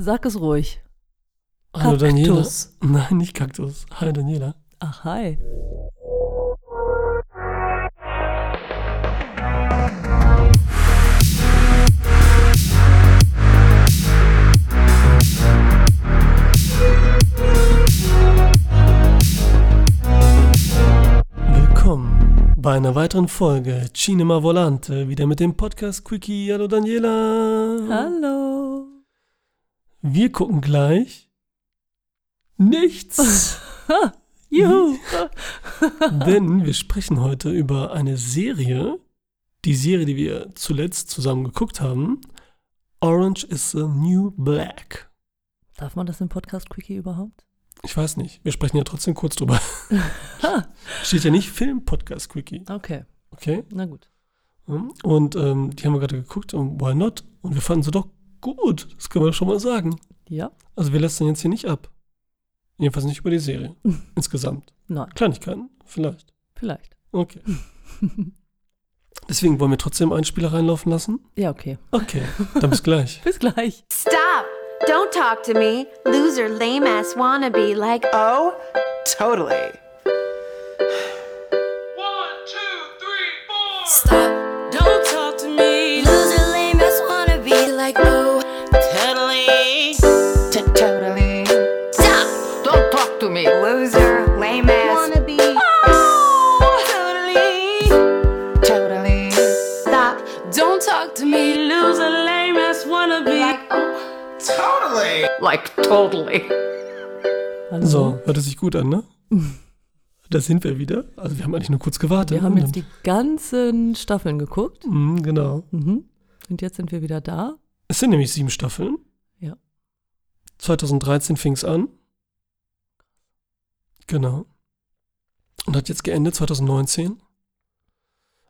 Sag es ruhig. Hallo Daniela. Kaktus. Nein, nicht Kaktus. Hi Daniela. Ach, hi. Willkommen bei einer weiteren Folge Cinema Volante. Wieder mit dem Podcast Quickie. Hallo Daniela. Hallo. Wir gucken gleich nichts. Juhu. Denn wir sprechen heute über eine Serie. Die Serie, die wir zuletzt zusammen geguckt haben. Orange is the New Black. Darf man das im Podcast Quickie überhaupt? Ich weiß nicht. Wir sprechen ja trotzdem kurz drüber. Steht ja nicht Film-Podcast Quickie. okay. Okay? Na gut. Und ähm, die haben wir gerade geguckt und why not? Und wir fanden sie doch gut. Das können wir schon mal sagen. Ja? Also wir lassen jetzt hier nicht ab. Jedenfalls nicht über die Serie. Insgesamt. Nein, Kleinigkeiten, vielleicht. vielleicht. Okay. Deswegen wollen wir trotzdem einen Spieler reinlaufen lassen? Ja, okay. Okay, dann bis gleich. Bis gleich. Stop! Don't talk to me, loser, lame ass wannabe like Oh, totally. Like totally. Hallo. So, hört es sich gut an, ne? Da sind wir wieder. Also wir haben eigentlich nur kurz gewartet. Wir haben ne? jetzt die ganzen Staffeln geguckt. Mhm, genau. Mhm. Und jetzt sind wir wieder da. Es sind nämlich sieben Staffeln. Ja. 2013 fing es an. Genau. Und hat jetzt geendet 2019.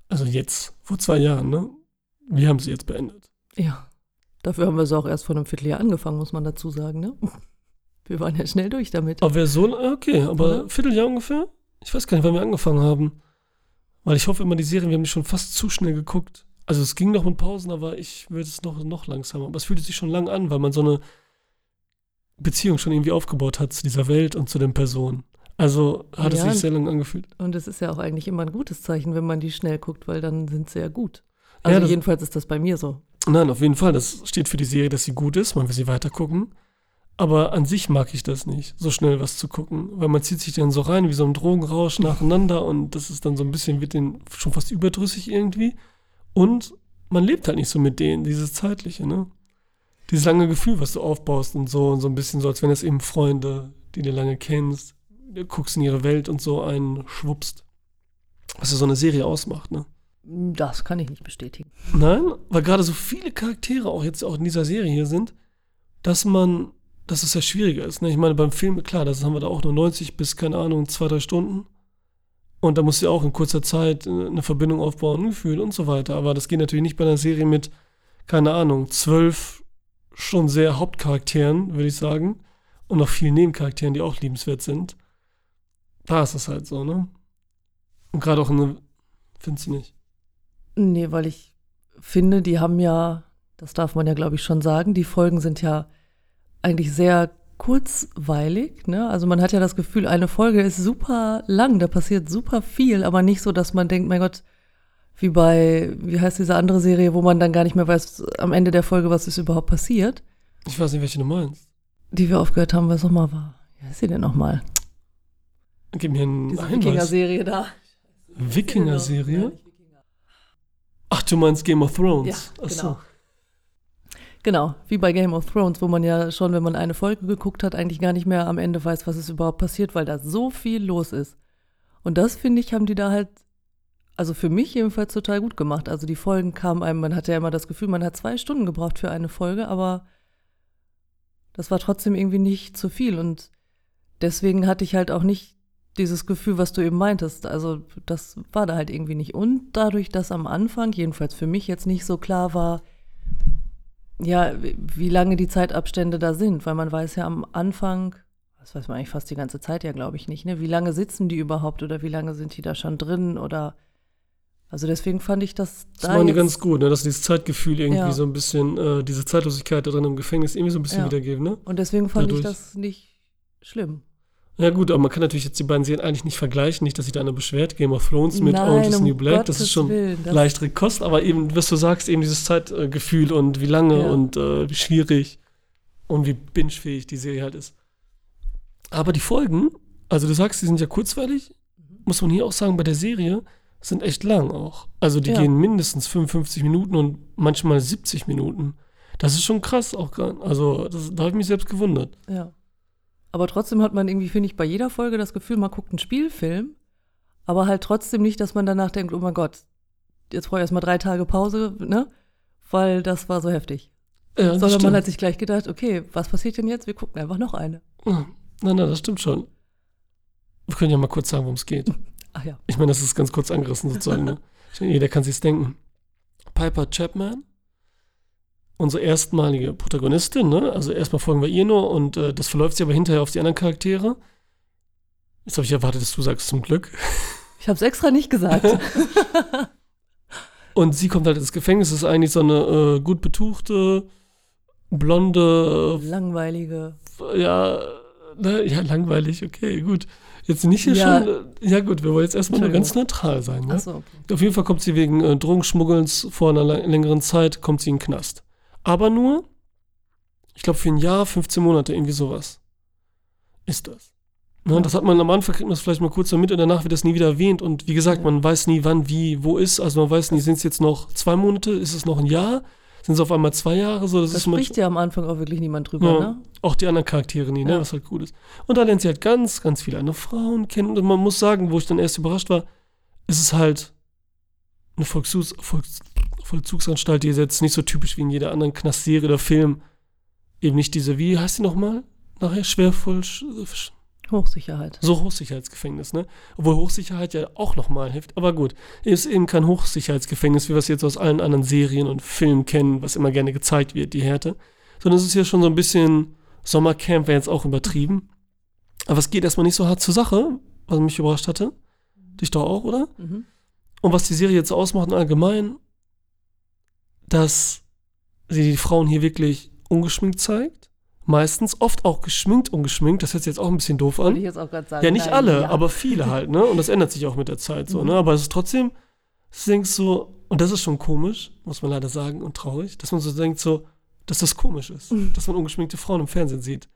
Also jetzt, vor zwei Jahren, ne? Wir haben sie jetzt beendet. Ja. Dafür haben wir es auch erst vor einem Vierteljahr angefangen, muss man dazu sagen, ne? Wir waren ja schnell durch damit. Aber wer so, okay, aber Oder? Vierteljahr ungefähr? Ich weiß gar nicht, wann wir angefangen haben. Weil ich hoffe immer, die Serien, wir haben die schon fast zu schnell geguckt. Also es ging noch mit Pausen, aber ich würde es noch, noch langsamer. Aber es fühlte sich schon lang an, weil man so eine Beziehung schon irgendwie aufgebaut hat zu dieser Welt und zu den Personen. Also hat es Ja. sich sehr lang angefühlt. Und es ist ja auch eigentlich immer ein gutes Zeichen, wenn man die schnell guckt, weil dann sind sie ja gut. Also das- jedenfalls ist das bei mir so. Nein, auf jeden Fall. Das steht für die Serie, dass sie gut ist. Man will sie weitergucken. Aber an sich mag ich das nicht, so schnell was zu gucken. Weil man zieht sich dann so rein wie so ein Drogenrausch nacheinander und das ist dann so ein bisschen, wird den schon fast überdrüssig irgendwie. Und man lebt halt nicht so mit denen, dieses Zeitliche, ne? Dieses lange Gefühl, was du aufbaust und so, und so ein bisschen so, als wenn es eben Freunde, die du lange kennst, du guckst in ihre Welt und so einen schwuppst. Was ja so eine Serie ausmacht, ne? Das kann ich nicht bestätigen. Nein, weil gerade so viele Charaktere auch jetzt auch in dieser Serie hier sind, dass man, dass es ja schwieriger ist. Ne? Ich meine, beim Film, klar, das haben wir da auch nur 90 bis, keine Ahnung, zwei, drei Stunden. Und da musst du ja auch in kurzer Zeit äh, eine Verbindung aufbauen, ein Gefühl und so weiter. Aber das geht natürlich nicht bei einer Serie mit, keine Ahnung, zwölf schon sehr Hauptcharakteren, würde ich sagen. Und noch vielen Nebencharakteren, die auch liebenswert sind. Da ist es halt so, ne? Und gerade auch eine, findest du nicht? Nee, weil ich finde, die haben ja, das darf man ja, glaube ich, schon sagen, die Folgen sind ja eigentlich sehr kurzweilig. Ne? Also man hat ja das Gefühl, eine Folge ist super lang, da passiert super viel, aber nicht so, dass man denkt, mein Gott, wie bei, wie heißt diese andere Serie, wo man dann gar nicht mehr weiß am Ende der Folge, was ist überhaupt passiert, Ich weiß nicht, welche du meinst. die wir aufgehört haben, was nochmal war. Wie heißt sie denn nochmal? Gib mir einen Diese. Wikinger-Serie da. Wikinger-Serie? Ach, du meinst Game of Thrones? Ja, Ach so. genau. Genau, wie bei Game of Thrones, wo man ja schon, wenn man eine Folge geguckt hat, eigentlich gar nicht mehr am Ende weiß, was ist überhaupt passiert, weil da so viel los ist. Und das, finde ich, haben die da halt, also für mich jedenfalls total gut gemacht. Also die Folgen kamen einem, man hatte ja immer das Gefühl, man hat zwei Stunden gebraucht für eine Folge, aber das war trotzdem irgendwie nicht zu viel. Und deswegen hatte ich halt auch nicht dieses Gefühl, was du eben meintest. Also das war da halt irgendwie nicht. Und dadurch, dass am Anfang, jedenfalls für mich jetzt nicht so klar war, ja, wie- lange die Zeitabstände da sind, weil man weiß ja am Anfang, das weiß man eigentlich fast die ganze Zeit ja, glaube ich nicht, ne? Wie lange sitzen die überhaupt oder wie lange sind die da schon drin oder Also deswegen fand ich das Das da machen die ganz gut, ne? dass dieses Zeitgefühl irgendwie Ja. so ein bisschen, äh, diese Zeitlosigkeit da drin im Gefängnis irgendwie so ein bisschen Ja. wiedergeben, ne? Und deswegen fand ich dadurch. das nicht schlimm. Ja gut, aber man kann natürlich jetzt die beiden Serien eigentlich nicht vergleichen, nicht, dass sich da einer beschwert. Game of Thrones mit Nein, Orange is um New Black, das Gottes ist schon Willen, das- leichtere Kost, aber eben, was du sagst, eben dieses Zeitgefühl und wie lange Ja. und äh, wie schwierig und wie bingefähig die Serie halt ist. Aber die Folgen, also du sagst, die sind ja kurzweilig, muss man hier auch sagen, bei der Serie sind echt lang auch. Also die Ja. gehen mindestens 55 Minuten und manchmal 70 Minuten. Das ist schon krass auch. Also das, da habe ich mich selbst gewundert. Ja. Aber trotzdem hat man irgendwie, finde ich, bei jeder Folge das Gefühl, man guckt einen Spielfilm, aber halt trotzdem nicht, dass man danach denkt, oh mein Gott, jetzt brauche ich erstmal drei Tage Pause, ne? Weil das war so heftig. Ja, Sondern man stimmt. hat sich gleich gedacht, okay, was passiert denn jetzt? Wir gucken einfach noch eine. Ja, Nein, nein, das stimmt schon. Wir können ja mal kurz sagen, worum es geht. Ach ja. Ich meine, das ist ganz kurz angerissen sozusagen. Ne? Jeder kann sich's denken. Piper Chapman, unsere erstmalige Protagonistin, ne? also erstmal folgen wir ihr nur und äh, das verläuft sie aber hinterher auf die anderen Charaktere. Jetzt habe ich erwartet, dass du sagst, zum Glück. Ich habe es extra nicht gesagt. Und sie kommt halt ins Gefängnis, ist eigentlich so eine äh, gut betuchte, blonde, Langweilige. ja, ne, ja, langweilig, okay, gut. Jetzt nicht hier Ja. schon, äh, ja gut, wir wollen jetzt erstmal nur ganz neutral sein. Ne? Achso, okay. Auf jeden Fall kommt sie wegen äh, Drogenschmuggelns vor einer längeren Zeit, kommt sie in den Knast. Aber nur, ich glaube, für ein Jahr, 15 Monate, irgendwie sowas. Ist das. Ne, Ja. Das hat man am Anfang, kriegt man das vielleicht mal kurz so mit und danach wird das nie wieder erwähnt. Und wie gesagt, Ja. man weiß nie, wann, wie, wo ist. Also man weiß nie, sind es jetzt noch zwei Monate, ist es noch ein Jahr? Sind es auf einmal zwei Jahre? So, das Da ist manchmal- spricht ja am Anfang auch wirklich niemand drüber, ja, ne? Auch die anderen Charaktere nie, ne? Ja. was halt gut ist. Und da lernt sie halt ganz, ganz viele andere Frauen kennen. Und man muss sagen, wo ich dann erst überrascht war, ist es halt eine Vollzugs Volks Vollzugsanstalt, die jetzt nicht so typisch wie in jeder anderen Knastserie oder Film. Eben nicht diese, wie heißt die nochmal? Nachher schwervoll, Hochsicherheit. so Hochsicherheitsgefängnis, ne? Obwohl Hochsicherheit ja auch nochmal hilft. Aber gut, ist eben kein Hochsicherheitsgefängnis, wie wir es jetzt aus allen anderen Serien und Filmen kennen, was immer gerne gezeigt wird, die Härte. Sondern es ist ja schon so ein bisschen Sommercamp, wäre jetzt auch übertrieben. Aber es geht erstmal nicht so hart zur Sache, was mich überrascht hatte. Dich doch auch, oder? Mhm. Und was die Serie jetzt ausmacht im Allgemeinen, dass sie die Frauen hier wirklich ungeschminkt zeigt. Meistens, oft auch geschminkt, ungeschminkt. Das hört sich jetzt auch ein bisschen doof an. ich jetzt auch gerade sagen. Ja, nicht nein, alle, ja. aber viele halt, ne? Und das ändert sich auch mit der Zeit so, Mhm. ne? Aber es ist trotzdem, du denkst so, und das ist schon komisch, muss man leider sagen, und traurig, dass man so denkt, so, dass das komisch ist, Mhm. dass man ungeschminkte Frauen im Fernsehen sieht.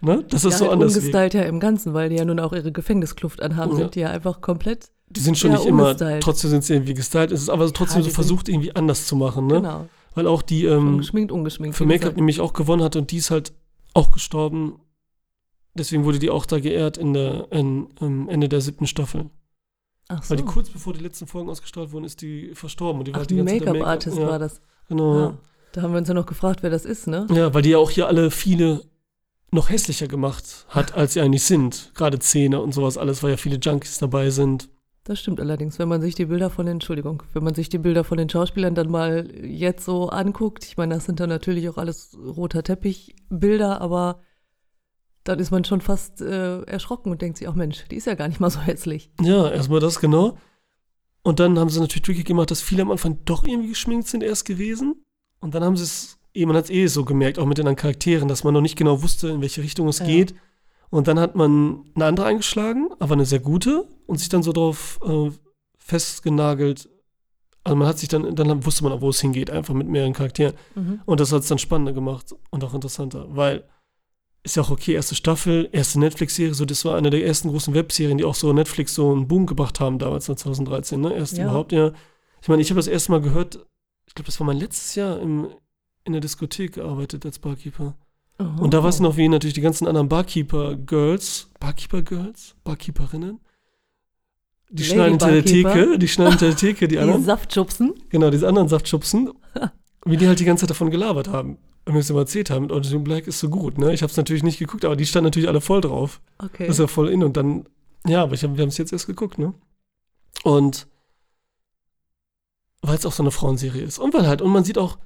Ne? Das ist ja, so halt anders. ungestylt ja im Ganzen, weil die ja nun auch ihre Gefängniskluft anhaben, Ja. sind die ja einfach komplett. Die sind schon ja, nicht immer, ungestylt. trotzdem sind sie irgendwie gestylt, es ist aber trotzdem Ja, so die versucht, irgendwie anders zu machen, ne? Genau. Weil auch die ähm, Ungeschminkt, ungeschminkt. für Make-up nämlich auch gewonnen hat und die ist halt auch gestorben. Deswegen wurde die auch da geehrt in der, in, am Ende der siebten Staffel. Ach so. Weil die kurz bevor die letzten Folgen ausgestrahlt wurden, ist die verstorben. Und die war Ach, die ganze Make-up-Artist ja, war das. Genau. Ja. Da haben wir uns ja noch gefragt, wer das ist, ne? Ja, weil die ja auch hier alle viele noch hässlicher gemacht hat, als sie eigentlich sind. Gerade Zähne und sowas alles, weil ja viele Junkies dabei sind. Das stimmt allerdings, wenn man sich die Bilder von den, Entschuldigung, wenn man sich die Bilder von den Schauspielern dann mal jetzt so anguckt, ich meine, das sind dann natürlich auch alles roter Teppich-Bilder, aber dann ist man schon fast äh, erschrocken und denkt sich, ach Mensch, die ist ja gar nicht mal so hässlich. Ja, erstmal das genau. Und dann haben sie natürlich tricky gemacht, dass viele am Anfang doch irgendwie geschminkt sind erst gewesen. Und dann haben sie es, eh, man hat es eh so gemerkt, auch mit den anderen Charakteren, dass man noch nicht genau wusste, in welche Richtung es Ja. geht. Und dann hat man eine andere eingeschlagen, aber eine sehr gute und sich dann so drauf äh, festgenagelt. Also man hat sich dann, dann wusste man auch, wo es hingeht, einfach mit mehreren Charakteren. Mhm. Und das hat es dann spannender gemacht und auch interessanter, weil ist ja auch okay, erste Staffel, erste Netflix-Serie, so das war eine der ersten großen Webserien, die auch so Netflix so einen Boom gebracht haben damals 2013, ne? Erst Ja. überhaupt, ja. Ich meine, ich habe das erste Mal gehört, ich glaube, das war mein letztes Jahr im, in der Diskothek gearbeitet als Barkeeper. Oh. Und da weiß ich noch, wie natürlich die ganzen anderen Barkeeper-Girls, Barkeeper-Girls, Barkeeperinnen, die Lady schneiden hinter der. Theke, die schneiden hinter der Theke, die die anderen. Saftschubsen. Genau, diese anderen Saftschubsen, wie die halt die ganze Zeit davon gelabert haben. Und mir das immer erzählt haben, and Black ist so gut, ne? Ich habe es natürlich nicht geguckt, aber die standen natürlich alle voll drauf. Okay. Das ist ja voll in und dann, ja, aber hab, wir haben es jetzt erst geguckt, ne? Und weil es auch so eine Frauenserie ist. Und weil halt, und man sieht auch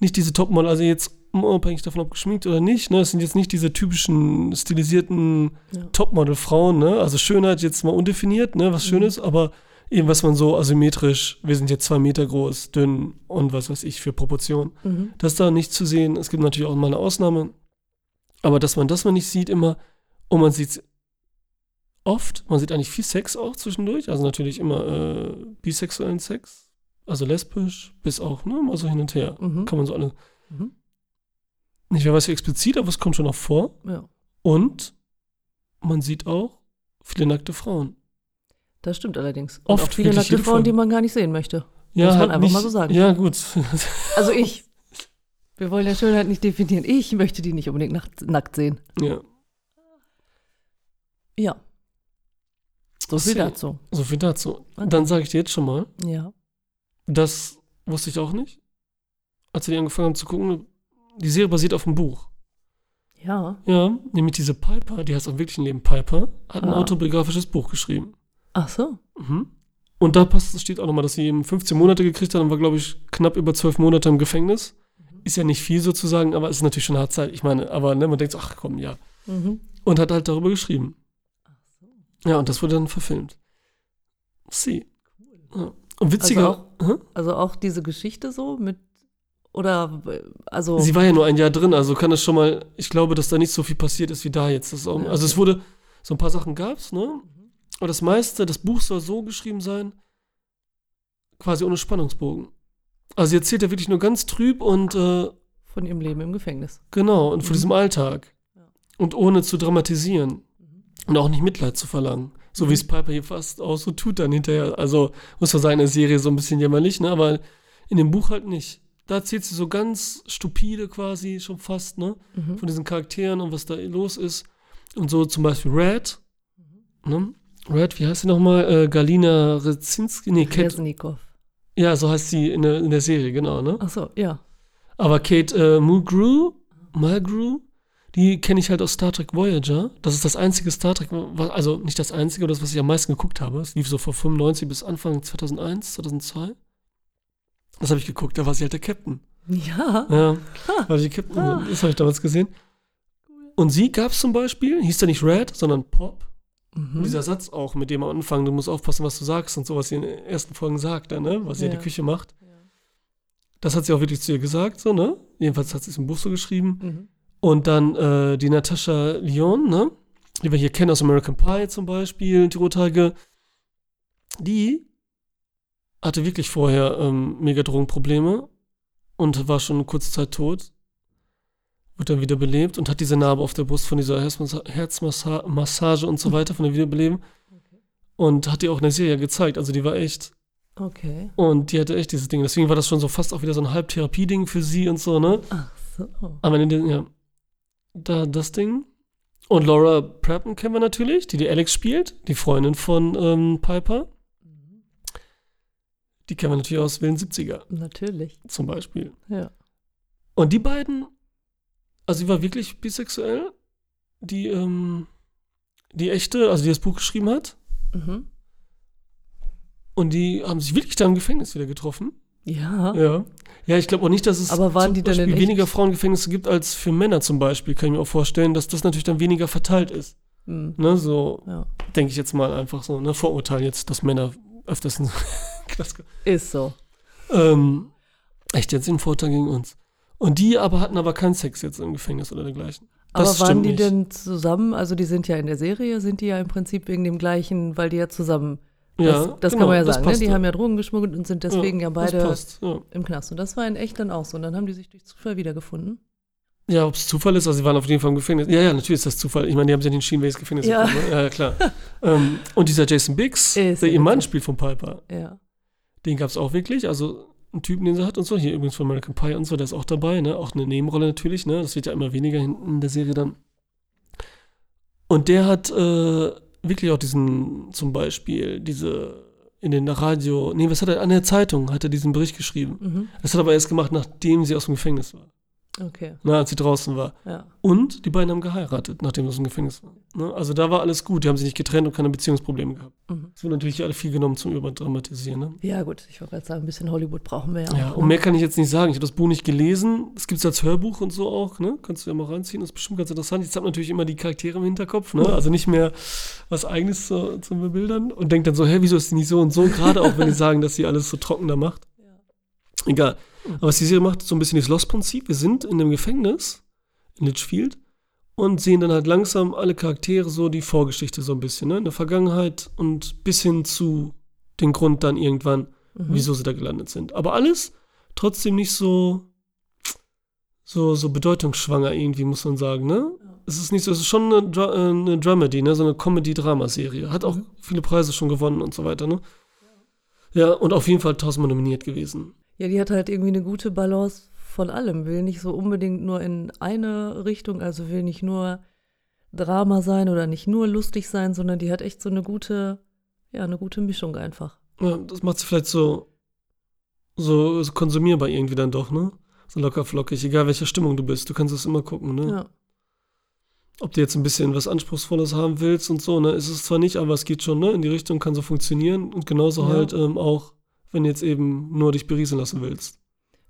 nicht diese Topmodel, also jetzt unabhängig davon, ob geschminkt oder nicht, ne? Es sind jetzt nicht diese typischen stilisierten Ja. Topmodel-Frauen, ne? Also Schönheit jetzt mal undefiniert, ne? Was Mhm. Schönes, aber eben was man so asymmetrisch, wir sind jetzt zwei Meter groß, dünn und was weiß ich für Proportionen. Mhm. Das ist da nicht zu sehen. Es gibt natürlich auch mal eine Ausnahme. Aber dass man das mal nicht sieht immer, und man sieht oft, man sieht eigentlich viel Sex auch zwischendurch, also natürlich immer äh, bisexuellen Sex, also lesbisch, bis auch, ne, mal so hin und her. Mhm. Kann man so alle, Mhm. Nicht wer weiß wie explizit, aber es kommt schon auch vor. Ja, Und man sieht auch viele nackte Frauen. das stimmt allerdings. Und Oft, auch viele nackte Frauen, die man gar nicht sehen möchte. Ja, Muss man einfach nicht, mal so sagen. Ja, gut. Also ich. Wir wollen ja Schönheit nicht definieren. Ich möchte die nicht unbedingt nackt, nackt sehen. ja. Ja. So viel dazu. So viel dazu. Dann sage ich dir jetzt schon mal, Ja. das wusste ich auch nicht. Als wir die angefangen haben zu gucken, die Serie basiert auf einem Buch. Ja. Ja, nämlich diese Piper, die heißt im wirklichen Leben Piper, hat ein Ah. autobiografisches Buch geschrieben. Ach so. Mhm. Und da passt, steht auch nochmal, dass sie eben 15 Monate gekriegt hat und war, glaube ich, knapp über 12 Monate im Gefängnis. Ist ja nicht viel sozusagen, aber ist natürlich schon eine harte Zeit. Ich meine, aber ne, man denkt so, ach komm, ja. Mhm. Und hat halt darüber geschrieben. Ja, und das wurde dann verfilmt. Sie. Ja. Und witziger. Hä? Also auch diese Geschichte so mit. Oder. Also. Sie war ja nur ein Jahr drin, also kann es schon mal, ich glaube, dass da nicht so viel passiert ist wie da jetzt. Das auch, Ja, also es wurde, so ein paar Sachen gab's, ne? Aber das meiste, das Buch soll so geschrieben sein, quasi ohne Spannungsbogen. Also sie erzählt ja wirklich nur ganz trüb und äh, von ihrem Leben im Gefängnis. genau, und von Mhm. diesem Alltag. Ja. Und ohne zu dramatisieren. Und auch nicht Mitleid zu verlangen. So Mhm. wie es Piper hier fast auch so tut dann hinterher. Also muss man sagen, in der Serie so ein bisschen jämmerlich, ne? Aber in dem Buch halt nicht. Da erzählt sie so ganz stupide quasi schon fast, ne? Mhm. von diesen Charakteren und was da los ist. Und so zum Beispiel Red. Ne? Red, wie heißt sie nochmal? Äh, Galina Rezinski? Nee, Kate. Resnikow. Ja, so heißt sie in der, in der Serie, genau. Ne? Ach so, ja. Aber Kate äh, Mulgrew, Mulgrew, die kenne ich halt aus Star Trek Voyager. Das ist das einzige Star Trek, also nicht das einzige, aber das, was ich am meisten geguckt habe. Es lief so von 95 bis Anfang 2001, 2002. Das habe ich geguckt, da war sie halt der Captain. Ja. Ja, war die Captain. Ah. Das habe ich damals gesehen. Und sie gab es zum Beispiel, hieß da nicht Red, sondern Pop. Und Mhm. dieser Satz auch, mit dem am Anfang, du musst aufpassen, was du sagst und so, was sie in den ersten Folgen sagt, dann, ne? was sie in Ja. der Küche macht. Das hat sie auch wirklich zu ihr gesagt, so, ne? Jedenfalls hat sie es im Buch so geschrieben. Mhm. Und dann äh, die Natascha Lyon, ne? Die wir hier kennen aus American Pie zum Beispiel, die Rothaarige. Die hatte wirklich vorher ähm, mega Drogenprobleme und war schon eine kurze Zeit tot. Wird dann wieder belebt und hat diese Narbe auf der Brust von dieser Herzmassa Herzmassage und so weiter, von der Wiederbeleben. Und hat die auch in der Serie gezeigt. Also die war echt. Okay. Und die hatte echt dieses Ding. Deswegen war das schon so fast auch wieder so ein Halbtherapie-Ding für sie und so, ne? Ach so. Aber in den, ja. Da das Ding. Und Laura Prepton kennen wir natürlich, die die Alex spielt, die Freundin von ähm, Piper. Die kennen wir natürlich aus Willen 70er Natürlich. zum Beispiel. Ja. Und die beiden, also die war wirklich bisexuell, die, ähm, die echte, also die das Buch geschrieben hat. Mhm. Und die haben sich wirklich da im Gefängnis wieder getroffen. Ja. Ja. Ja, ich glaube auch nicht, dass es Aber waren die denn Beispiel echt? weniger Frauengefängnisse gibt als für Männer zum Beispiel. Kann ich mir auch vorstellen, dass das natürlich dann weniger verteilt ist. Mhm. Ne, so Ja. denke ich jetzt mal einfach so. Ne, Vorurteil jetzt, dass Männer öfters kommen. Ist so. ähm, Echt jetzt ein Vorteil gegen uns. Und die aber hatten aber keinen Sex jetzt im Gefängnis oder dergleichen. Aber Das waren stimmt die nicht. denn zusammen? Also die sind ja in der Serie, sind die ja im Prinzip wegen dem gleichen, weil die ja zusammen. Ja, das das genau, kann man ja das sagen, ne? Die ja. haben ja Drogen geschmuggelt und sind deswegen ja, beide Das passt, ja. im Knast. Und das war in echt dann auch so. Und dann haben die sich durch Zufall wiedergefunden. Ja, ob es Zufall ist, also sie waren auf jeden Fall im Gefängnis. Ja, ja, natürlich ist das Zufall. Ich meine, die haben in den Schienenwegs Gefängnis Ja. gefunden. Ne? Ja, ja, klar. ähm, und dieser Jason Biggs, Ist der ja ihr Mann spielt von Piper, Ja. Den gab es auch wirklich. Also einen Typen, den sie hat und so. Hier übrigens von American Pie und so, der ist auch dabei, ne? Auch eine Nebenrolle natürlich, ne? Das wird ja immer weniger hinten in der Serie dann. Und der hat äh, wirklich auch diesen, zum Beispiel, diese in den Radio, nee, was hat er, an der Zeitung hat er diesen Bericht geschrieben. Mhm. Das hat er aber erst gemacht, nachdem sie aus dem Gefängnis war. Okay, ne, als sie draußen war. ja. Und die beiden haben geheiratet, nachdem das im Gefängnis war. Ne? Also da war alles gut. Die haben sich nicht getrennt und keine Beziehungsprobleme gehabt. Mhm. Es wird natürlich alle viel genommen zum Überdramatisieren. Ne? Ja, gut, ich wollte gerade sagen, ein bisschen Hollywood brauchen wir ja. Ja, auch, und ne? mehr kann ich jetzt nicht sagen. Ich habe das Buch nicht gelesen. Es gibt es als Hörbuch und so auch. Ne? Kannst du ja mal reinziehen. Das ist bestimmt ganz interessant. Jetzt habe natürlich immer die Charaktere im Hinterkopf. Ne? Also nicht mehr was Eigenes zu, zu bebildern. Und denkt dann so, hä, wieso ist die nicht so und so? Gerade auch, wenn die sagen, dass sie alles so trockener macht. Egal. Aber was die Serie macht, so ein bisschen das Lost-Prinzip. Wir sind in einem Gefängnis in Litchfield und sehen dann halt langsam alle Charaktere so die Vorgeschichte so ein bisschen, ne? In der Vergangenheit und bis hin zu den Grund dann irgendwann, wieso sie da gelandet sind. Aber alles trotzdem nicht so, so, so bedeutungsschwanger irgendwie, muss man sagen, ne? Es ist nicht so, es ist schon eine, Dra äh, eine Dramedy, ne? So eine Comedy-Drama-Serie. Hat auch viele Preise schon gewonnen und so weiter, ne? Ja, und auf jeden Fall tausendmal nominiert gewesen. Ja, die hat halt irgendwie eine gute Balance von allem. Will nicht so unbedingt nur in eine Richtung, also will nicht nur Drama sein oder nicht nur lustig sein, sondern die hat echt so eine gute, ja, eine gute Mischung einfach. Ja, das macht sie vielleicht so, so, so konsumierbar irgendwie dann doch, ne? So locker flockig, egal welcher Stimmung du bist, du kannst es immer gucken, ne? Ja. Ob du jetzt ein bisschen was Anspruchsvolles haben willst und so, ne? Ist es zwar nicht, aber es geht schon, ne? In die Richtung kann so funktionieren und genauso Ja. halt ähm, auch, wenn du jetzt eben nur dich berieseln lassen willst.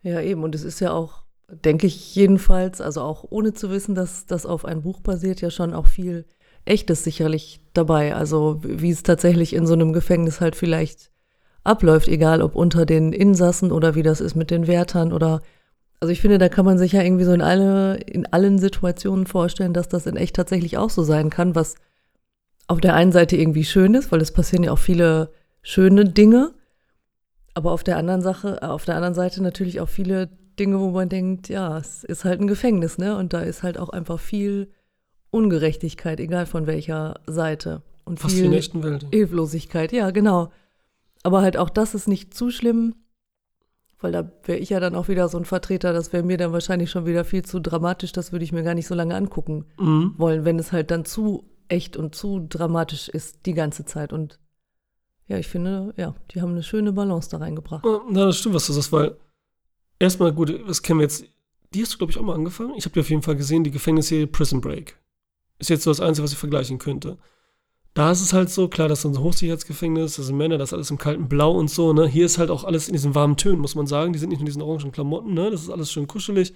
Ja, eben. Und es ist ja auch, denke ich jedenfalls, also auch ohne zu wissen, dass das auf ein Buch basiert, ja schon auch viel Echtes sicherlich dabei. Also wie es tatsächlich in so einem Gefängnis halt vielleicht abläuft, egal ob unter den Insassen oder wie das ist mit den Wärtern oder also ich finde, da kann man sich ja irgendwie so in alle, in allen Situationen vorstellen, dass das in echt tatsächlich auch so sein kann, was auf der einen Seite irgendwie schön ist, weil es passieren ja auch viele schöne Dinge, aber auf der anderen Sache, äh, auf der anderen Seite natürlich auch viele Dinge, wo man denkt, ja, es ist halt ein Gefängnis, ne? Und da ist halt auch einfach viel Ungerechtigkeit, egal von welcher Seite. Und Fast viel echten Welt. Hilflosigkeit, ja, genau. Aber halt auch das ist nicht zu schlimm, weil da wäre ich ja dann auch wieder so ein Vertreter, das wäre mir dann wahrscheinlich schon wieder viel zu dramatisch, das würde ich mir gar nicht so lange angucken Mhm. wollen, wenn es halt dann zu echt und zu dramatisch ist die ganze Zeit. Und ja, ich finde, ja, die haben eine schöne Balance da reingebracht. Na, das stimmt, was du sagst, weil erstmal, gut, was kennen wir jetzt? Die hast du, glaube ich, auch mal angefangen. Ich habe die auf jeden Fall gesehen, die Gefängnisserie Prison Break. Ist jetzt so das Einzige, was ich vergleichen könnte. Da ist es halt so, klar, das ist ein Hochsicherheitsgefängnis, das sind Männer, das ist alles im kalten Blau und so, ne? Hier ist halt auch alles in diesen warmen Tönen, muss man sagen. Die sind nicht in diesen orangen Klamotten, ne? Das ist alles schön kuschelig.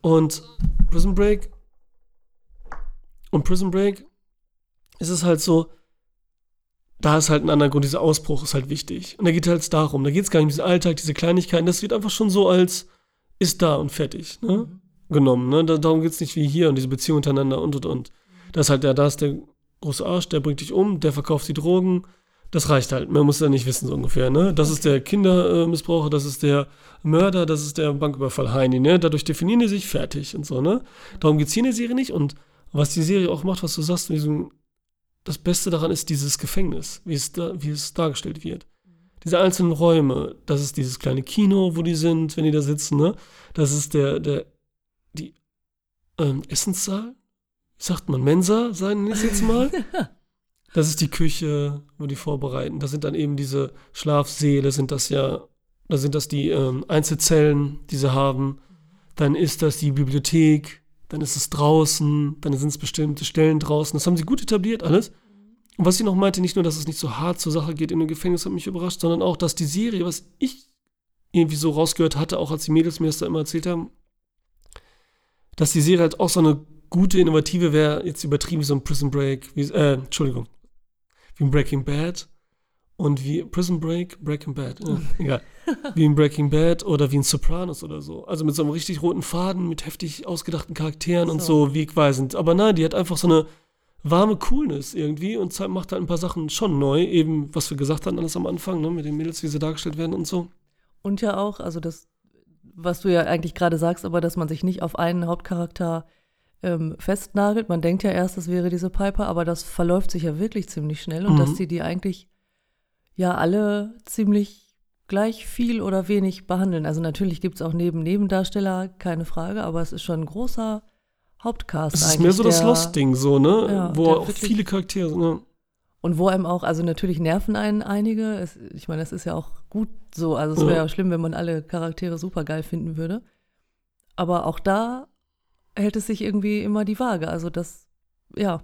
Und Prison Break und Prison Break ist es halt so, da ist halt ein anderer Grund, dieser Ausbruch ist halt wichtig. Und da geht halt darum, da geht es gar nicht um diesen Alltag, diese Kleinigkeiten, das wird einfach schon so als ist da und fertig, ne? Genommen, ne? Da, darum geht es nicht wie hier und diese Beziehung untereinander und und und. Das ist halt der, da ist der große Arsch, der bringt dich um, der verkauft die Drogen. Das reicht halt. Man muss ja nicht wissen, so ungefähr, ne? Das ist der Kindermissbraucher, das ist der Mörder, das ist der Banküberfall Heini, ne? Dadurch definieren die sich fertig und so, ne? Darum geht es hier in der Serie nicht. Und was die Serie auch macht, was du sagst, mit diesem das Beste daran ist dieses Gefängnis, wie es, da, wie es dargestellt wird. Diese einzelnen Räume, das ist dieses kleine Kino, wo die sind, wenn die da sitzen, ne? Das ist der, der, die ähm, Essenssaal, wie sagt man, Mensa, sagen wir jetzt mal. Das ist die Küche, wo die vorbereiten. Da sind dann eben diese Schlafsäle, sind das ja, da sind das die ähm, Einzelzellen, die sie haben. Dann ist das die Bibliothek, dann ist es draußen, dann sind es bestimmte Stellen draußen. Das haben sie gut etabliert, alles. Und was ich noch meinte, nicht nur, dass es nicht so hart zur Sache geht in dem Gefängnis, hat mich überrascht, sondern auch, dass die Serie, was ich irgendwie so rausgehört hatte, auch als die Mädels mir das da immer erzählt haben, dass die Serie halt auch so eine gute, innovative wäre, jetzt übertrieben wie so ein Prison Break, wie, äh, Entschuldigung, wie ein Breaking Bad und wie Prison Break, Breaking Bad, ja, egal, wie ein Breaking Bad oder wie ein Sopranos oder so. Also mit so einem richtig roten Faden, mit heftig ausgedachten Charakteren und So. so wegweisend. Aber nein, die hat einfach so eine warme Coolness irgendwie und macht halt ein paar Sachen schon neu, eben was wir gesagt hatten alles am Anfang, ne, mit den Mädels, wie sie dargestellt werden und so. Und ja auch, also das, was du ja eigentlich gerade sagst, aber dass man sich nicht auf einen Hauptcharakter ähm, festnagelt. Man denkt ja erst, es wäre diese Piper, aber das verläuft sich ja wirklich ziemlich schnell und Mhm. dass die die eigentlich ja alle ziemlich gleich viel oder wenig behandeln. Also natürlich gibt es auch neben Nebendarsteller, keine Frage, aber es ist schon ein großer Hauptcast Es ist mehr so das der- Lost-Ding, so, ne? Ja, Wo auch viele Charaktere sind, ne? Und wo einem auch, also natürlich nerven einen einige. Es, ich meine, das ist ja auch gut so. Also es Ja. wäre ja schlimm, wenn man alle Charaktere super geil finden würde. aber auch da hält es sich irgendwie immer die Waage. Also das, ja,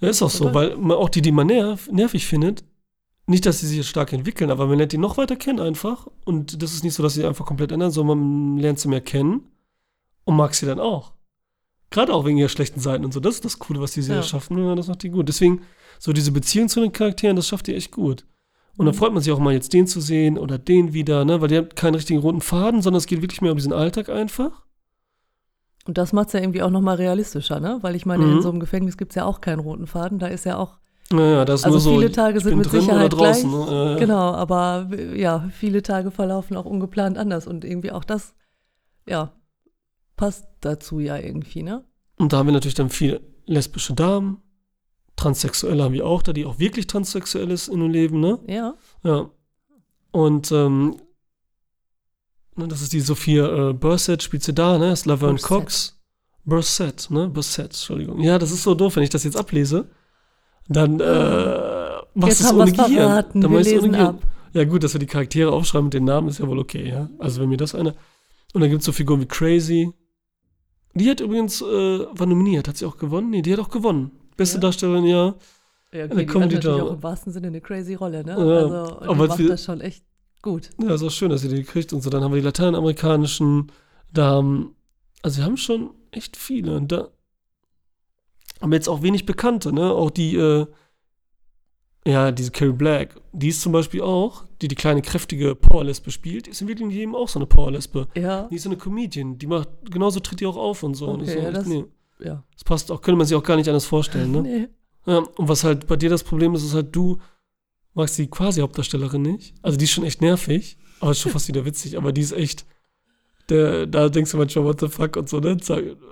Ja, ist auch so, weil man auch die, die man nerv, nervig findet, nicht, dass sie sich jetzt stark entwickeln, aber man lernt die noch weiter kennen einfach. Und das ist nicht so, dass sie einfach komplett ändern, sondern man lernt sie mehr kennen und mag sie dann auch. Gerade auch wegen ihrer schlechten Seiten und so. Das ist das Coole, was die Serie Ja. schaffen. Ja, das macht die gut. Deswegen, so diese Beziehung zu den Charakteren, das schafft die echt gut. Und dann Mhm. freut man sich auch mal jetzt den zu sehen oder den wieder, ne? Weil die haben keinen richtigen roten Faden, sondern es geht wirklich mehr um diesen Alltag einfach. Und das macht es ja irgendwie auch nochmal realistischer, ne? Weil ich meine, Mhm. in so einem Gefängnis gibt es ja auch keinen roten Faden. Da ist ja auch, Naja, das ist also nur so. viele Tage sind mit Sicherheit draußen. gleich. Ne? Ja. Genau, aber äh, ja, viele Tage verlaufen auch ungeplant anders. Und irgendwie auch das, ja, passt dazu ja irgendwie, ne? Und da haben wir natürlich dann viele lesbische Damen. Transsexuelle haben wir auch da, die auch wirklich transsexuell ist in ihrem Leben, ne? Ja. Ja. Und ähm, ne, das ist die Sophia äh, Bursett, spielt sie da, ne? Das ist Laverne Bursett. Cox. Bursett, ne? Bursett, Entschuldigung. Ja, das ist so doof, wenn ich das jetzt ablese. Dann äh, machst du es ohne Gehirn. verraten, Dann wir machst ohne Gehirn. ab. Ja, gut, dass wir die Charaktere aufschreiben mit den Namen ist ja wohl okay, ja. Also wenn mir das eine. Und dann gibt es so Figuren wie Crazy. Die hat übrigens, äh, war nominiert, hat sie auch gewonnen? Nee, die hat auch gewonnen. Beste Ja? Darstellerin, ja. Ja, Eine okay, die hat Comedy natürlich Drama. auch im wahrsten Sinne eine crazy Rolle, ne? Ja, also, aber die macht wird- das schon echt gut. Ja, ist auch schön, dass sie die kriegt und so. Dann haben wir die lateinamerikanischen Damen. Also wir haben schon echt viele. Und da haben wir jetzt auch wenig Bekannte, ne? Auch die, äh, ja, diese Carrie Black, die ist zum Beispiel auch, die die kleine, kräftige Powerlesbe spielt, ist in Wirklichkeit eben auch so eine Powerlesbe. Ja, Die ist so eine Comedian, die macht, genauso tritt die auch auf und so. und Okay, so. ja, das- nee, ja. das passt auch, könnte man sich auch gar nicht anders vorstellen, ne? Nee. Ja, und was halt bei dir das Problem ist, ist halt, du magst die quasi Hauptdarstellerin nicht. Also die ist schon echt nervig, aber ist schon fast wieder witzig, aber die ist echt, der, da denkst du manchmal, what the fuck und so, ne?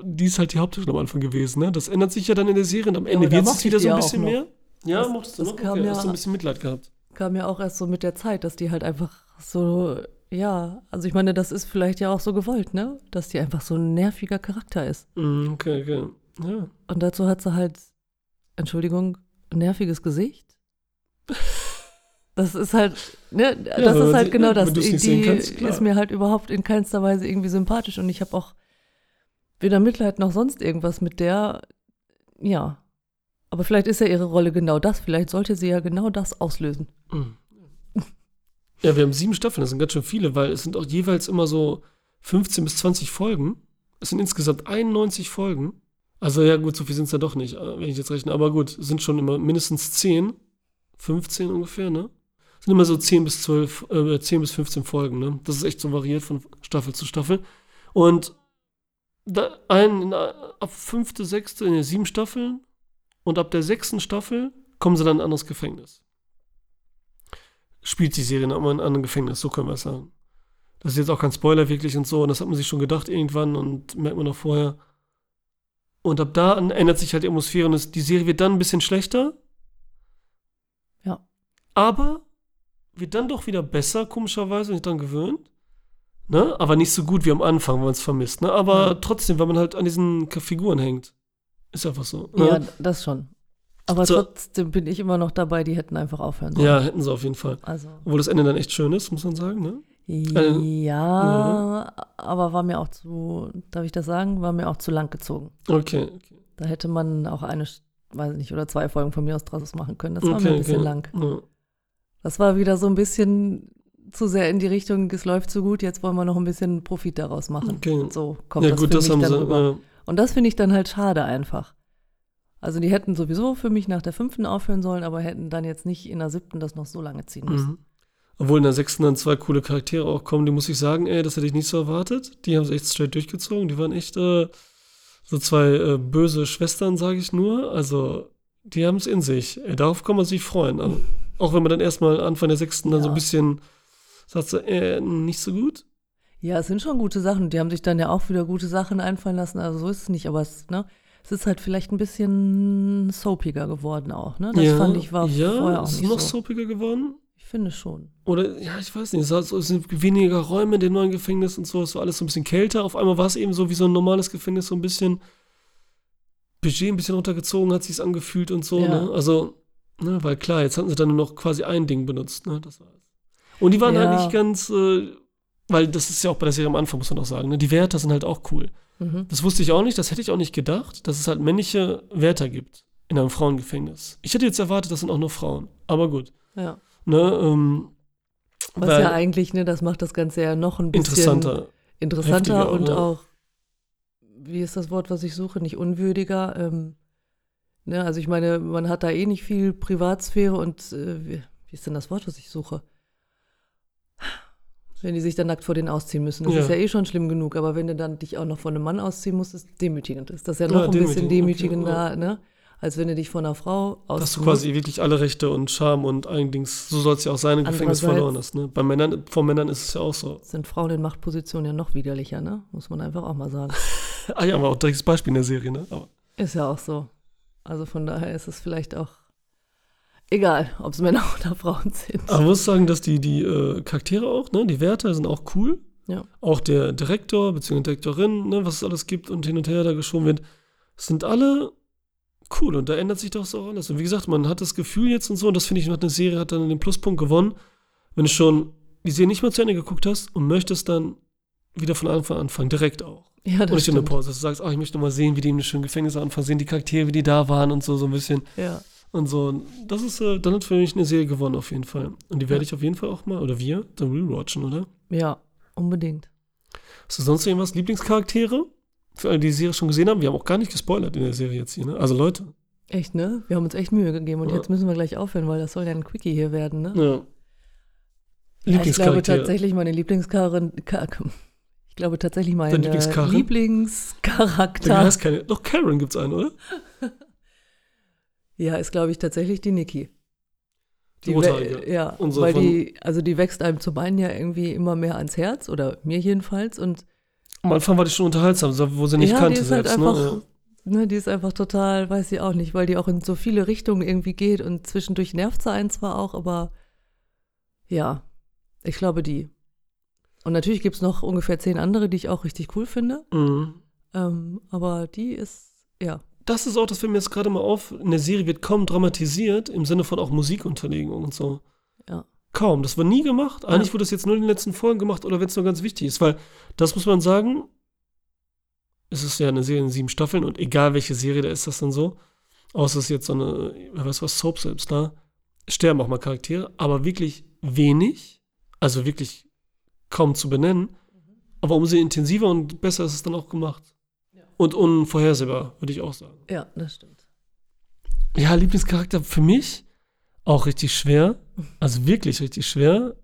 Die ist halt die Hauptdarstellerin am Anfang gewesen, ne? Das ändert sich ja dann in der Serie und am Ja, Ende da wird es wieder so ein ja bisschen mehr. Ja, Das- mochtest du das noch? kam Okay, ja- hast du ein bisschen Mitleid gehabt. Kam ja auch erst so mit der Zeit, dass die halt einfach so, ja, also ich meine, das ist vielleicht ja auch so gewollt, ne? Dass die einfach so ein nerviger Charakter ist. Mm, Okay, okay. Ja. Und dazu hat sie halt, Entschuldigung, ein nerviges Gesicht. Das ist halt, ne, das wenn man ist halt genau ja, das. Die, die kannst, ist mir halt überhaupt in keinster Weise irgendwie sympathisch und ich habe auch weder Mitleid noch sonst irgendwas mit der. Ja. Aber vielleicht ist ja ihre Rolle genau das. Vielleicht sollte sie ja genau das auslösen. Mm. Ja, wir haben sieben Staffeln, das sind ganz schön viele, weil es sind auch jeweils immer so 15 bis 20 Folgen. Es sind insgesamt 91 Folgen. Also ja gut, so viel sind es ja doch nicht, äh, wenn ich jetzt rechne. Aber gut, es sind schon immer mindestens 10, 15 ungefähr, ne? Sind immer so 10 bis 12, äh, 10 bis 15 Folgen, ne? Das ist echt so variiert von Staffel zu Staffel. Und da ein, in, äh, ab fünfte, sechste, in sieben Staffeln und ab der sechsten Staffel kommen sie dann in ein anderes Gefängnis spielt die Serie in einem anderen Gefängnis, so können wir es sagen. Das ist jetzt auch kein Spoiler wirklich und so, und das hat man sich schon gedacht irgendwann und merkt man auch vorher. Und ab da ändert sich halt die Atmosphäre und es, die Serie wird dann ein bisschen schlechter. Ja. Aber wird dann doch wieder besser, komischerweise, wenn ich dran gewöhnt. Ne? Aber nicht so gut wie am Anfang, wenn man es vermisst. Ne? Aber Ja. trotzdem, weil man halt an diesen Figuren hängt. Ist einfach so. Ne? Ja, das schon. Aber So. trotzdem bin ich immer noch dabei, die hätten einfach aufhören sollen. ja, hätten sie auf jeden Fall. Also. Obwohl das Ende dann echt schön ist, muss man sagen. Ne? Ja, aber war mir auch zu, darf ich das sagen, war mir auch zu lang gezogen. Okay. okay. Da hätte man auch eine, weiß ich nicht, oder zwei Folgen von mir aus draus machen können. Das war okay, mir ein bisschen okay. lang. Ja. Das war wieder so ein bisschen zu sehr in die Richtung, es läuft zu gut, jetzt wollen wir noch ein bisschen Profit daraus machen. Okay. So kommt ja, das gut, für das mich haben dann sie. rüber. Äh, Und das finde ich dann halt schade einfach. Also die hätten sowieso für mich nach der fünften aufhören sollen, aber hätten dann jetzt nicht in der siebten das noch so lange ziehen müssen. mhm. Obwohl in der sechsten dann zwei coole Charaktere auch kommen, die muss ich sagen, ey, das hätte ich nicht so erwartet. Die haben sie echt straight durchgezogen. Die waren echt äh, so zwei äh, böse Schwestern, sage ich nur. Also, die haben es in sich. Ey, darauf kann man sich freuen. Aber, auch wenn man dann erstmal Anfang der sechsten dann so ein Ja. bisschen sagt, so, äh, nicht so gut. Ja, es sind schon gute Sachen. Die haben sich dann ja auch wieder gute Sachen einfallen lassen. Also so ist es nicht, aber es, ne, es ist halt vielleicht ein bisschen soapiger geworden auch. Ne? Das ja, fand ich war ja, vorher auch ist es nicht noch so. soapiger geworden. Ich finde schon. Oder, ja, ich weiß nicht, es, es sind weniger Räume in den neuen Gefängnissen und so, es war alles so ein bisschen kälter. Auf einmal war es eben so wie so ein normales Gefängnis, so ein bisschen Budget ein bisschen runtergezogen, hat sich angefühlt und so, Ja. ne? Also, ne, weil klar, jetzt hatten sie dann nur noch quasi ein Ding benutzt, ne? Das war's. Und die waren Ja. eigentlich ganz, äh, weil das ist ja auch bei der Serie am Anfang, muss man auch sagen, ne? die Wärter sind halt auch cool. Mhm. Das wusste ich auch nicht, das hätte ich auch nicht gedacht, dass es halt männliche Wärter gibt in einem Frauengefängnis. Ich hätte jetzt erwartet, das sind auch nur Frauen. Aber gut. Ja. Ne, ähm, Was weil ja eigentlich, ne, das macht das Ganze ja noch ein bisschen interessanter. interessanter und auch, wie ist das Wort, was ich suche, nicht unwürdiger. Ähm, ne, also ich meine, man hat da eh nicht viel Privatsphäre und äh, wie, wie ist denn das Wort, was ich suche? Wenn die sich dann nackt vor den ausziehen müssen. Das Ja. ist ja eh schon schlimm genug, aber wenn du dann dich auch noch vor einem Mann ausziehen musst, ist demütigend. Ist das ja noch Ja, ein bisschen demütigend, okay, demütigender, ne? Als wenn du dich vor einer Frau ausziehen Dass du quasi wirklich alle Rechte und Charme und eigentlich, so soll es ja auch sein, im Gefängnis verloren hast. Ne? Bei Männern, vor Männern ist es ja auch so. sind Frauen in Machtpositionen ja noch widerlicher, ne? Muss man einfach auch mal sagen. Ah ja, aber auch direktes Beispiel in der Serie, ne? Aber, Ist ja auch so. Also von daher ist es vielleicht auch egal, ob es Männer oder Frauen sind. aber man muss sagen, dass die, die äh, Charaktere auch, ne, die Wärter sind auch cool. Ja. Auch der Direktor bzw. Direktorin, ne, was es alles gibt und hin und her da geschoben wird, sind alle cool und da ändert sich doch so auch alles. Und wie gesagt, man hat das Gefühl jetzt und so, und das finde ich, hat eine Serie hat dann den Pluspunkt gewonnen, wenn du schon die Serie nicht mal zu Ende geguckt hast und möchtest dann wieder von Anfang an anfangen, direkt auch. Ja, das nicht in der stimmt. Pause, dass du sagst, ach, ich möchte mal sehen, wie die im schönen Gefängnis anfangen, sehen die Charaktere, wie die da waren und so, so ein bisschen. Ja. Und so, das ist, äh, dann hat für mich eine Serie gewonnen auf jeden Fall. Und die werde ich auf jeden Fall auch mal, oder wir, dann rewatchen, oder? ja, unbedingt. Hast du sonst irgendwas? Lieblingscharaktere? Für alle, die die Serie schon gesehen haben, wir haben auch gar nicht gespoilert in der Serie jetzt hier, ne? Also Leute. Echt, ne? Wir haben uns echt Mühe gegeben und Ja. jetzt müssen wir gleich aufhören, weil das soll ja ein Quickie hier werden, ne? Ja. Ja, ich glaube Lieblingscharaktere. tatsächlich meine Lieblingscharakterin, Ka- ich glaube tatsächlich mein Lieblingscharakter? Lieblingscharakter, heißt keine. Doch, Karen gibt's einen, oder? ja, ist glaube ich tatsächlich die Niki. Die Rothaarige. Ja, Unsere weil die, also die wächst einem zum einen ja irgendwie immer mehr ans Herz oder mir jedenfalls und Am Anfang war die schon unterhaltsam, wo sie nicht ja, kannte die ist halt selbst, einfach, ne? ne, die ist einfach total, weiß ich auch nicht, weil die auch in so viele Richtungen irgendwie geht und zwischendurch nervt sie einen zwar auch, aber ja, ich glaube die. Und natürlich gibt es noch ungefähr zehn andere, die ich auch richtig cool finde. Mhm. ähm, aber die ist, ja, Das ist auch, das fällt mir jetzt gerade mal auf, in der Serie wird kaum dramatisiert, im Sinne von auch Musikunterlegung und so. Ja. Kaum. Das war nie gemacht. Eigentlich Ja. wurde das jetzt nur in den letzten Folgen gemacht oder wenn es nur ganz wichtig ist, weil das muss man sagen, es ist ja eine Serie in sieben Staffeln und egal welche Serie, da ist das dann so. Außer es ist jetzt so eine, wer weiß was, Soap selbst da, sterben auch mal Charaktere, aber wirklich wenig, also wirklich kaum zu benennen, aber umso intensiver und besser ist es dann auch gemacht. Und unvorhersehbar, würde ich auch sagen. ja, das stimmt. Ja, Lieblingscharakter für mich auch richtig schwer. Also wirklich richtig schwer.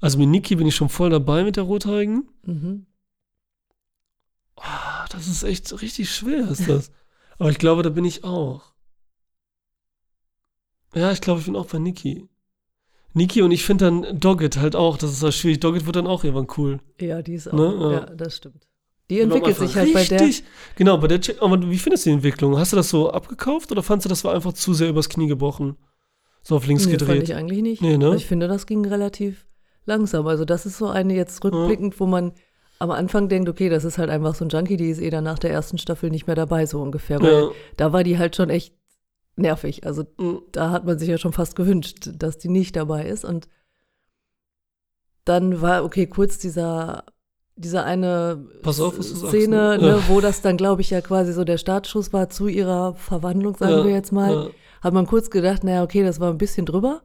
Also mit Niki bin ich schon voll dabei mit der Rothaarigen. Mhm. Ah, das ist echt richtig schwer, ist das. Aber ich glaube, da bin ich auch. Ja, ich glaube, ich bin auch bei Niki. Niki und ich finde dann Doggett halt auch, das ist halt schwierig. Doggett wird dann auch irgendwann cool. Ja, die ist auch, Ne, ja. ja, das stimmt. Die entwickelt sich halt bei der, richtig, Genau, bei der Check. Aber wie findest du die Entwicklung? Hast du das so abgekauft oder fandst du, das war einfach zu sehr übers Knie gebrochen? So auf links nee, fand gedreht? ich eigentlich nicht. Nee, ne? Aber Ich finde, das ging relativ langsam. Also das ist so eine jetzt rückblickend, wo man am Anfang denkt, okay, das ist halt einfach so ein Junkie, die ist eh dann nach der ersten Staffel nicht mehr dabei, so ungefähr. Weil Ja. da war die halt schon echt nervig. Also Mhm. da hat man sich ja schon fast gewünscht, dass die nicht dabei ist. Und dann war, okay, kurz dieser, dieser eine auf, Szene, ne? ne, Ja. wo das dann, glaube ich, ja quasi so der Startschuss war zu ihrer Verwandlung, sagen Ja, wir jetzt mal. ja. Hat man kurz gedacht, naja, okay, das war ein bisschen drüber.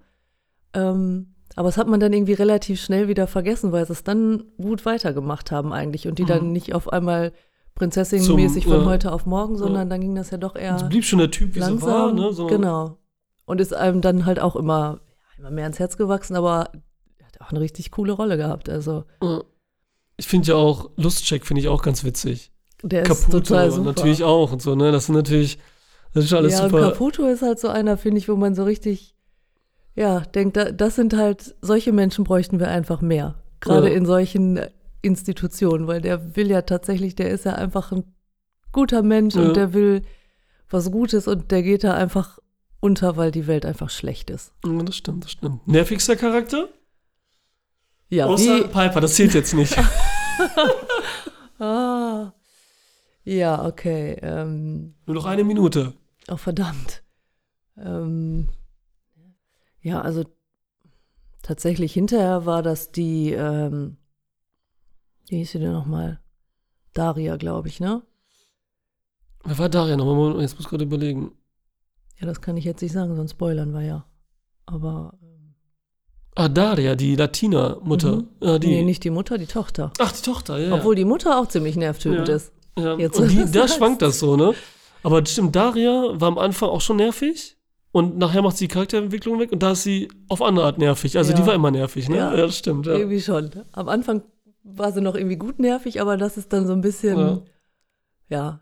Ähm, aber das hat man dann irgendwie relativ schnell wieder vergessen, weil sie es dann gut weitergemacht haben eigentlich. Und die dann nicht auf einmal Prinzessin-mäßig von ja. heute auf morgen, sondern dann ging das ja doch eher Sie blieb schon der Typ, wie sie war, langsam. ne? So. Genau. Und ist einem dann halt auch immer, ja, immer mehr ans Herz gewachsen, aber hat auch eine richtig coole Rolle gehabt. Also Ja. Ich finde ja auch, Lustcheck finde ich auch ganz witzig. der ist Caputo total super. natürlich auch und so, ne? Das sind natürlich, das ist alles ja, super. Caputo ist halt so einer, finde ich, wo man so richtig, ja, denkt, da, das sind halt, solche Menschen bräuchten wir einfach mehr. Gerade Ja. in solchen Institutionen, weil der will ja tatsächlich, der ist ja einfach ein guter Mensch Ja. und der will was Gutes und der geht da einfach unter, weil die Welt einfach schlecht ist. Ja, das stimmt, das stimmt. Nervigster Charakter? Ja, Außer Piper, das zählt jetzt nicht. ah, ja, okay, ähm, Nur noch eine Minute. Oh, verdammt. Ähm, ja, also tatsächlich hinterher war das die, ähm, Wie hieß sie denn nochmal? Daria, glaube ich, ne? Wer war Daria nochmal? Jetzt muss ich gerade überlegen. Ja, das kann ich jetzt nicht sagen, sonst spoilern wir ja. Aber. ähm, Ah, Daria, die Latina-Mutter. Mhm. Ah, die. Nee, nicht die Mutter, die Tochter. Ach, die Tochter, ja. Obwohl die Mutter auch ziemlich nervtötend Ja. ist. ja. jetzt, Und die, da schwankt das so, ne? Aber stimmt, Daria war am Anfang auch schon nervig. Und nachher macht sie die Charakterentwicklung weg und da ist sie auf andere Art nervig. Also Ja. die war immer nervig, ne? Ja. Ja, das stimmt, ja. Irgendwie schon. Am Anfang war sie noch irgendwie gut nervig, aber das ist dann so ein bisschen. Ja. Ja.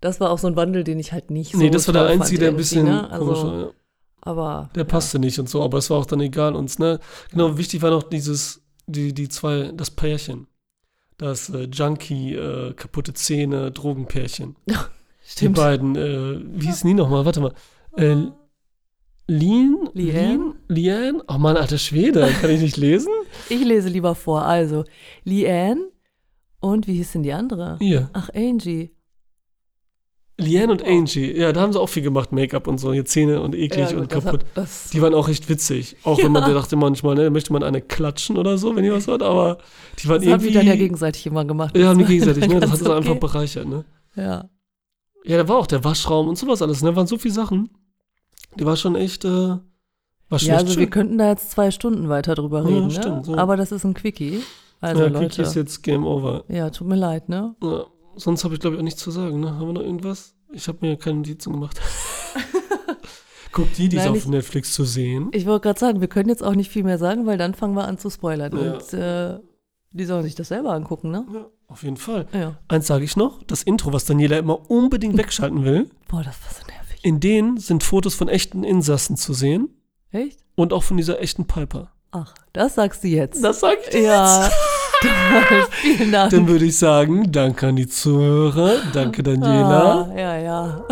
das war auch so ein Wandel, den ich halt nicht so. nee, das war der einzige, der ein bisschen Ne? komisch war, Also, ja. aber. Der passte nicht und so, aber es war auch dann egal uns, ne? Genau, wichtig war noch dieses, die, die zwei, das Pärchen. Das äh, Junkie, äh, kaputte Zähne, Drogenpärchen. Ja, Die stimmt. beiden, äh, wie hießen die nochmal? Warte mal. Äh, Lien? Liane? Liane? Oh Mann, alter Schwede, kann ich nicht lesen? Ich lese lieber vor. Also, Leanne und wie hieß denn die andere? Hier. Ach, Angie. Liane und Angie. Ja, da haben sie auch viel gemacht, Make-up und so, hier Zähne und eklig Ja, und das kaputt. hat- das- Die waren auch echt witzig. Auch wenn man dachte manchmal, ne, möchte man eine klatschen oder so, wenn ihr was hört, aber die waren Das haben irgendwie. die dann ja gegenseitig immer gemacht. Ja, haben die Das gegenseitig, ne? Das hat es einfach okay. bereichert, ne? Ja. Ja, da war auch der Waschraum und sowas alles, ne? Da waren so viele Sachen. Die war schon echt, äh, war schon Ja, also wir schön. könnten da jetzt zwei Stunden weiter drüber Ja, reden, stimmt, ne? ja. Aber das ist ein Quickie. Also ja, Leute. Quickie ist jetzt Game Over. Ja, tut mir leid, ne? Ja, sonst habe ich, glaube ich, auch nichts zu sagen, ne? Haben wir noch irgendwas? Ich habe mir keine Notizen gemacht. Guckt die, die ist auf Netflix zu sehen. Ich wollte gerade sagen, wir können jetzt auch nicht viel mehr sagen, weil dann fangen wir an zu spoilern. Und äh, die sollen sich das selber angucken, ne? Ja, auf jeden Fall. Ja. Eins sage ich noch, das Intro, was Daniela immer unbedingt wegschalten will, Boah, das war so nervig. In denen sind Fotos von echten Insassen zu sehen Echt? und auch von dieser echten Piper. Ach, das sagst du jetzt. Das sage ich ja. Toll, Vielen Dank. Dann würde ich sagen, danke an die Zuhörer, danke Daniela. Ah, ja, ja.